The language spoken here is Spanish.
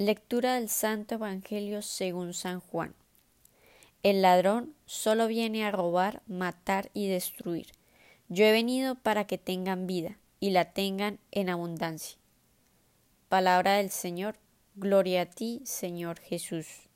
Lectura del Santo Evangelio según San Juan. El ladrón solo viene a robar, matar y destruir. Yo he venido para que tengan vida y la tengan en abundancia. Palabra del Señor. Gloria a ti, Señor Jesús.